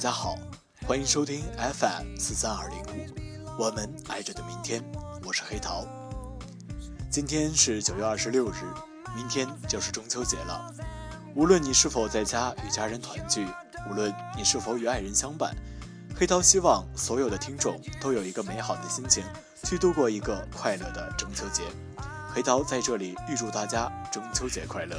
大家好，欢迎收听 FM 四三二零五，我们爱着的明天，我是黑桃。今天是九月二十六日，明天就是中秋节了。无论你是否在家与家人团聚，无论你是否与爱人相伴，黑桃希望所有的听众都有一个美好的心情，去度过一个快乐的中秋节。黑桃在这里预祝大家中秋节快乐。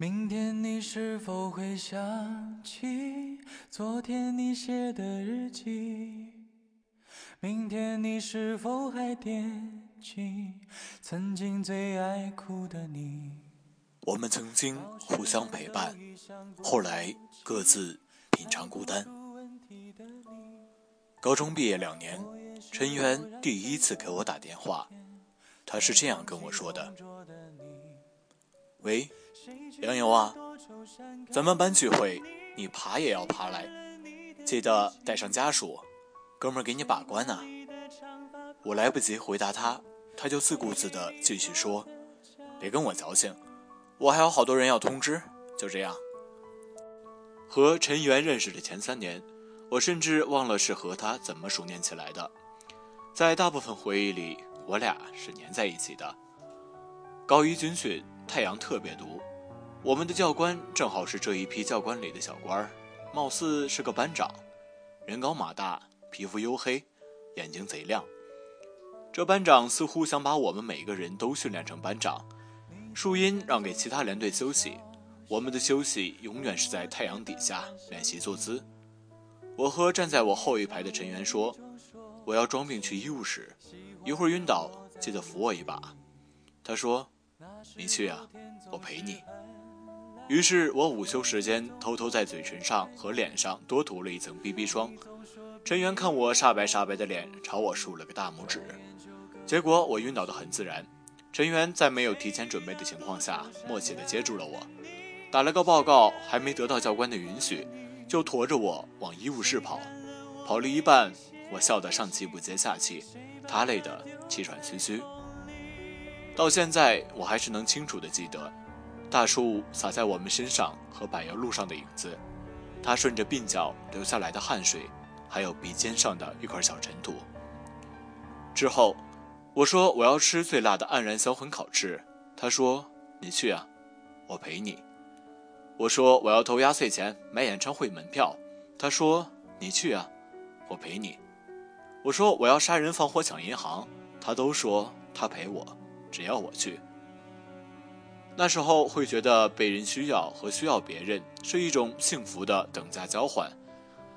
明天你是否会想起昨天你写的日记？明天你是否还惦记曾经最爱哭的你？我们曾经互相陪伴，后来各自品尝孤单。高中毕业两年，陈元第一次给我打电话，他是这样跟我说的：“喂。”杨友啊，咱们班聚会，你爬也要爬来，记得带上家属，哥们儿给你把关呢。我来不及回答他，他就自顾自地继续说：“别跟我矫情，我还有好多人要通知。”就这样，和陈元认识的前三年，我甚至忘了是和他怎么熟念起来的。在大部分回忆里，我俩是粘在一起的。高一军训，太阳特别毒。我们的教官正好是这一批教官里的小官儿，貌似是个班长，人高马大，皮肤黝黑，眼睛贼亮。这班长似乎想把我们每个人都训练成班长，树荫让给其他连队休息，我们的休息永远是在太阳底下练习坐姿。我和站在我后一排的陈员说：“我要装病去医务室，一会儿晕倒记得扶我一把。”他说：“你去啊，我陪你。”于是我午休时间偷偷在嘴唇上和脸上多涂了一层 BB 霜。陈元看我煞白煞白的脸，朝我竖了个大拇指。结果我晕倒的很自然。陈元在没有提前准备的情况下，默契地接住了我，打了个报告，还没得到教官的允许，就驮着我往医务室跑。跑了一半，我笑得上气不接下气，他累得气喘吁吁。到现在，我还是能清楚地记得。大树洒在我们身上和柏油路上的影子，它顺着鬓角流下来的汗水，还有鼻尖上的一块小尘土。之后，我说我要吃最辣的黯然销魂烤翅，他说你去啊，我陪你。我说我要投压岁钱买演唱会门票，他说你去啊，我陪你。我说我要杀人放火抢银行，他都说他陪我，只要我去。那时候会觉得被人需要和需要别人是一种幸福的等价交换，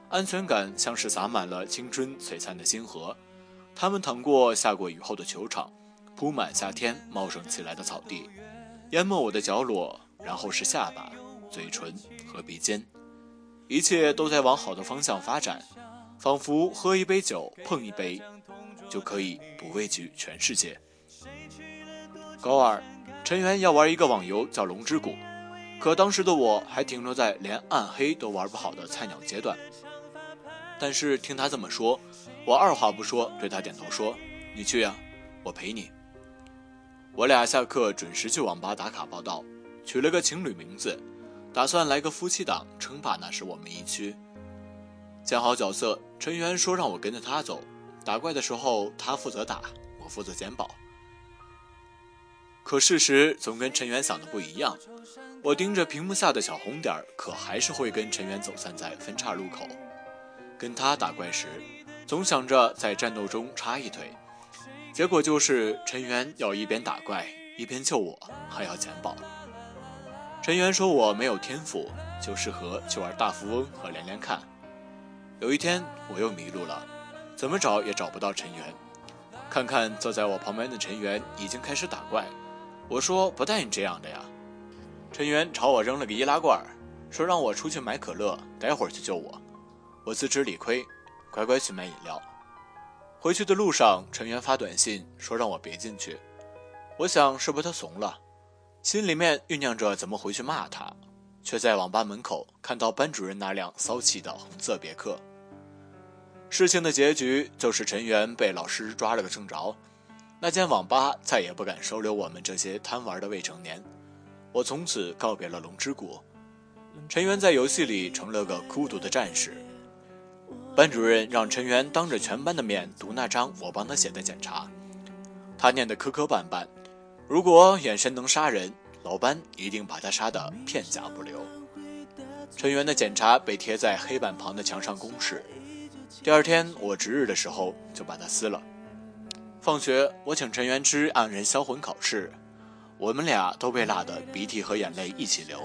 安全感像是洒满了青春璀璨的星河，它们淌过下过雨后的球场，铺满夏天茂盛起来的草地，淹没我的角落，然后是下巴、嘴唇和鼻尖，一切都在往好的方向发展，仿佛喝一杯酒碰一杯，就可以不畏惧全世界。高二。陈元要玩一个网游叫《龙之谷》，可当时的我还停留在连暗黑都玩不好的菜鸟阶段。但是听他这么说，我二话不说对他点头说：“你去呀，我陪你。”我俩下课准时去网吧打卡报道，取了个情侣名字，打算来个夫妻档称霸那时我们一区。建好角色，陈元说让我跟着他走，打怪的时候他负责打，我负责捡宝。可事实总跟陈元想的不一样，我盯着屏幕下的小红点儿，可还是会跟陈元走散在分岔路口。跟他打怪时，总想着在战斗中插一腿，结果就是陈元要一边打怪一边救我，还要捡宝。陈元说我没有天赋，就适合去玩大富翁和连连看。有一天我又迷路了，怎么找也找不到陈元。看看坐在我旁边的陈元已经开始打怪。我说不带你这样的呀！陈元朝我扔了个易拉罐，说让我出去买可乐，待会儿去救我。我自知理亏，乖乖去买饮料。回去的路上，陈元发短信说让我别进去。我想是不是他怂了，心里面酝酿着怎么回去骂他。却在网吧门口看到班主任那辆骚气的红色别克。事情的结局就是陈元被老师抓了个正着，那间网吧再也不敢收留我们这些贪玩的未成年。我从此告别了龙之谷，陈元在游戏里成了个孤独的战士。班主任让陈元当着全班的面读那张我帮他写的检查，他念得磕磕绊绊。如果眼神能杀人，老班一定把他杀得片甲不留。陈元的检查被贴在黑板旁的墙上公示。第二天我值日的时候就把它撕了。放学我请陈元吃黯然销魂烤翅，我们俩都被辣得鼻涕和眼泪一起流。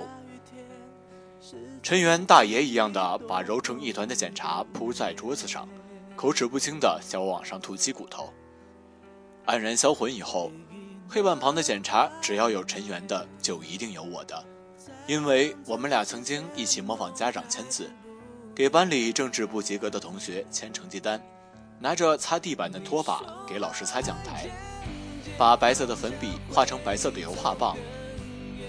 陈元大爷一样的把揉成一团的检查铺在桌子上，口齿不清的向我往上吐鸡骨头。黯然销魂以后。黑板旁的检查，只要有陈元的，就一定有我的，因为我们俩曾经一起模仿家长签字，给班里政治不及格的同学签成绩单，拿着擦地板的拖把给老师擦讲台，把白色的粉笔画成白色的油画棒。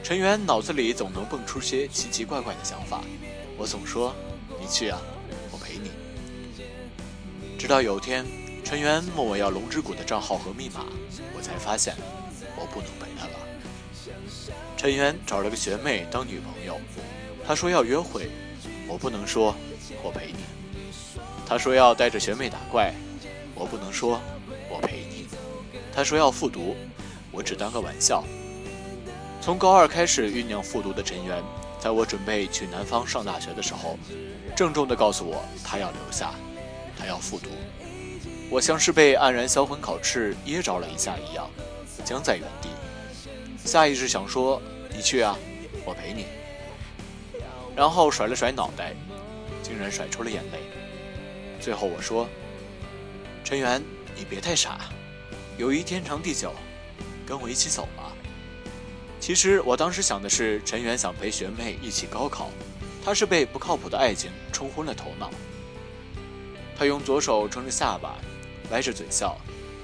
陈元脑子里总能蹦出些奇奇怪怪的想法，我总说：“你去啊，我陪你。”直到有天，陈元问我要龙之谷的账号和密码，我才发现。我不能陪他了。陈元找了个学妹当女朋友，他说要约会，我不能说我陪你。他说要带着学妹打怪，我不能说我陪你。他说要复读，我只当个玩笑。从高二开始酝酿复读的陈元，在我准备去南方上大学的时候，郑重地告诉我他要留下，他要复读。我像是被黯然销魂烤翅噎着了一下一样。僵在原地，下意识想说：“你去啊，我陪你。”然后甩了甩脑袋，竟然甩出了眼泪。最后我说：“陈元，你别太傻，友谊天长地久，跟我一起走吧。”其实我当时想的是，陈元想陪学妹一起高考，他是被不靠谱的爱情冲昏了头脑。他用左手撑着下巴，歪着嘴笑，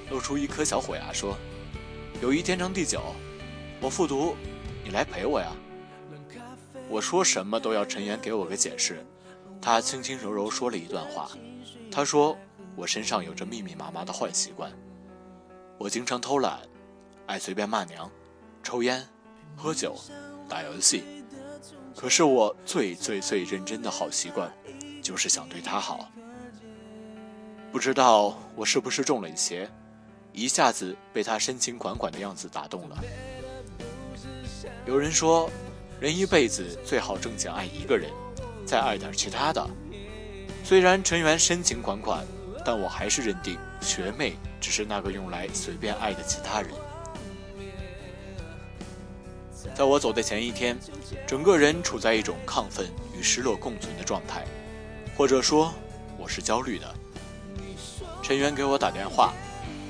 露出一颗小虎牙，说。友谊天长地久，我复读，你来陪我呀。我说什么都要陈元给我个解释。他轻轻柔柔说了一段话，他说我身上有着密密麻麻的坏习惯，我经常偷懒，爱随便骂娘，抽烟，喝酒，打游戏。可是我最最最认真的好习惯，就是想对他好。不知道我是不是中了邪。一下子被他深情款款的样子打动了。有人说，人一辈子最好正经爱一个人，再爱点其他的。虽然陈元深情款款，但我还是认定学妹只是那个用来随便爱的其他人。在我走的前一天，整个人处在一种亢奋与失落共存的状态，或者说，我是焦虑的。陈元给我打电话。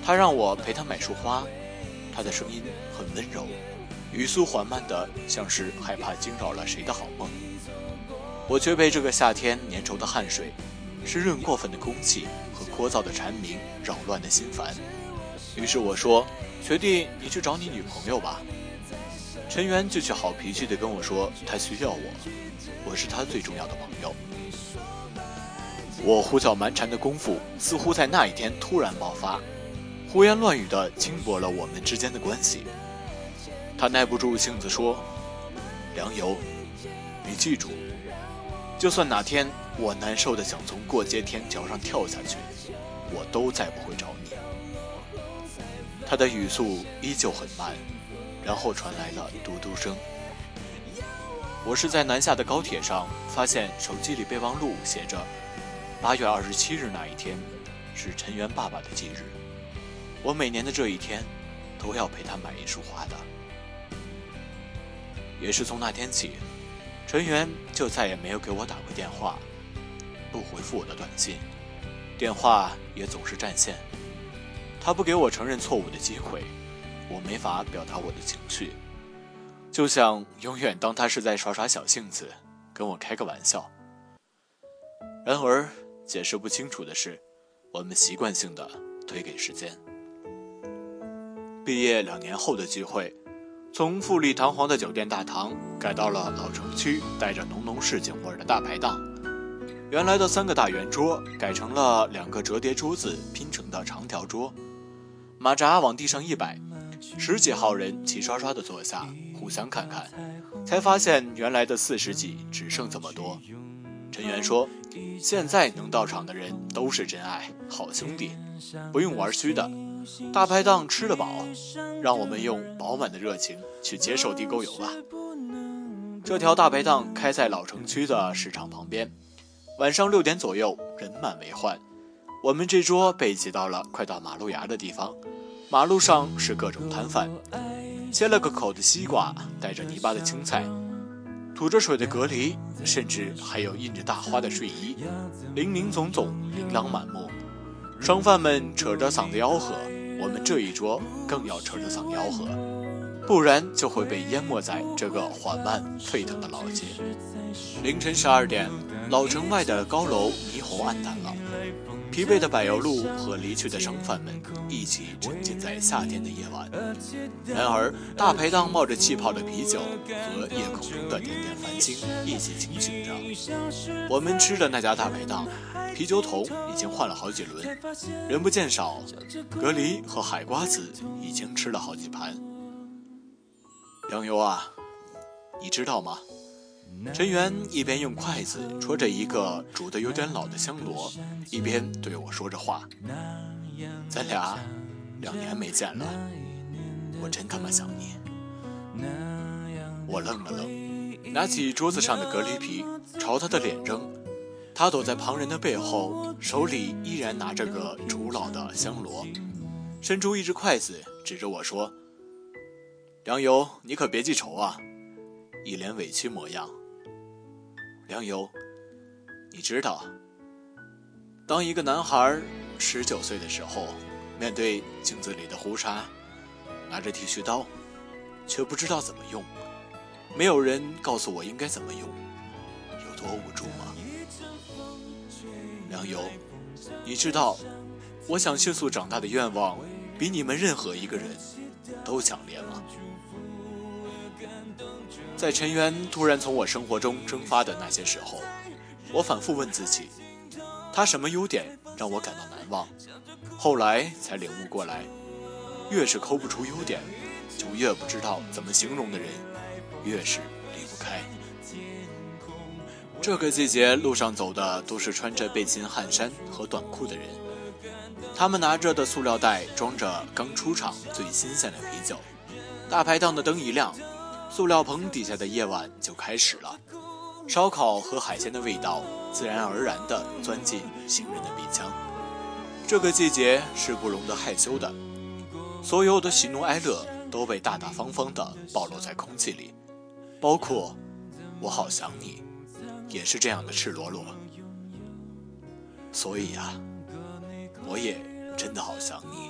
他让我陪他买束花，他的声音很温柔，语速缓慢的，像是害怕惊扰了谁的好梦。我却被这个夏天粘稠的汗水、湿润过分的空气和聒噪的蝉鸣扰乱的心烦。于是我说：“学弟，你去找你女朋友吧。”陈元就去好脾气的跟我说：“他需要我，我是他最重要的朋友。”我胡搅蛮缠的功夫，似乎在那一天突然爆发。胡言乱语地轻薄了我们之间的关系。他耐不住性子说：“梁游，你记住，就算哪天我难受的想从过街天桥上跳下去，我都再不会找你。”他的语速依旧很慢，然后传来了嘟嘟声。我是在南下的高铁上发现手机里备忘录写着：“八月二十七日那一天，是陈元爸爸的忌日。”我每年的这一天，都要陪他买一束花的。也是从那天起，陈元就再也没有给我打过电话，不回复我的短信，电话也总是占线。他不给我承认错误的机会，我没法表达我的情绪，就想永远当他是在耍耍小性子，跟我开个玩笑。然而，解释不清楚的是，我们习惯性的推给时间。毕业两年后的聚会，从富丽堂皇的酒店大堂改到了老城区带着浓浓市井味的大排档。原来的三个大圆桌改成了两个折叠桌子拼成的长条桌，马扎往地上一摆，十几号人齐刷刷地坐下，互相看看，才发现原来的四十几只剩这么多。陈元说：“现在能到场的人都是真爱，好兄弟，不用玩虚的。大排档吃得饱，让我们用饱满的热情去接受地沟油吧。”这条大排档开在老城区的市场旁边，晚上六点左右人满为患。我们这桌被挤到了快到马路牙的地方，马路上是各种摊贩，切了个口的西瓜，带着泥巴的青菜。吐着水的隔离，甚至还有印着大花的睡衣，林林总总，琳琅满目。商贩们扯着嗓子吆喝，我们这一桌更要扯着嗓子吆喝，不然就会被淹没在这个缓慢沸腾的老街。凌晨十二点，老城外的高楼霓虹暗淡了。疲惫的柏油路和离去的商贩们一起沉浸在夏天的夜晚。然而，大排档冒着气泡的啤酒和夜空中的点点繁星一起清醒着。我们吃的那家大排档，啤酒桶已经换了好几轮，人不见少，隔离和海瓜子已经吃了好几盘。杨油啊，你知道吗？陈元一边用筷子戳着一个煮得有点老的香螺，一边对我说着话：“咱俩两年没见了，我真他妈想你。”我愣了愣，拿起桌子上的隔离皮朝他的脸扔。他躲在旁人的背后，手里依然拿着个煮老的香螺，伸出一只筷子指着我说：“梁游，你可别记仇啊！”一脸委屈模样。梁游，你知道，当一个男孩十九岁的时候，面对镜子里的胡茬，拿着剃须刀，却不知道怎么用，没有人告诉我应该怎么用，有多无助吗？梁游，你知道，我想迅速长大的愿望，比你们任何一个人都强烈吗？在陈元突然从我生活中蒸发的那些时候，我反复问自己，他什么优点让我感到难忘？后来才领悟过来，越是抠不出优点，就越不知道怎么形容的人，越是离不开。这个季节路上走的都是穿着背心汗衫和短裤的人，他们拿着的塑料袋装着刚出厂最新鲜的啤酒。大排档的灯一亮。塑料棚底下的夜晚就开始了，烧烤和海鲜的味道自然而然地钻进行人的鼻腔。这个季节是不容得害羞的，所有的喜怒哀乐都被大大方方地暴露在空气里，包括我好想你，也是这样的赤裸裸。所以呀，我也真的好想你。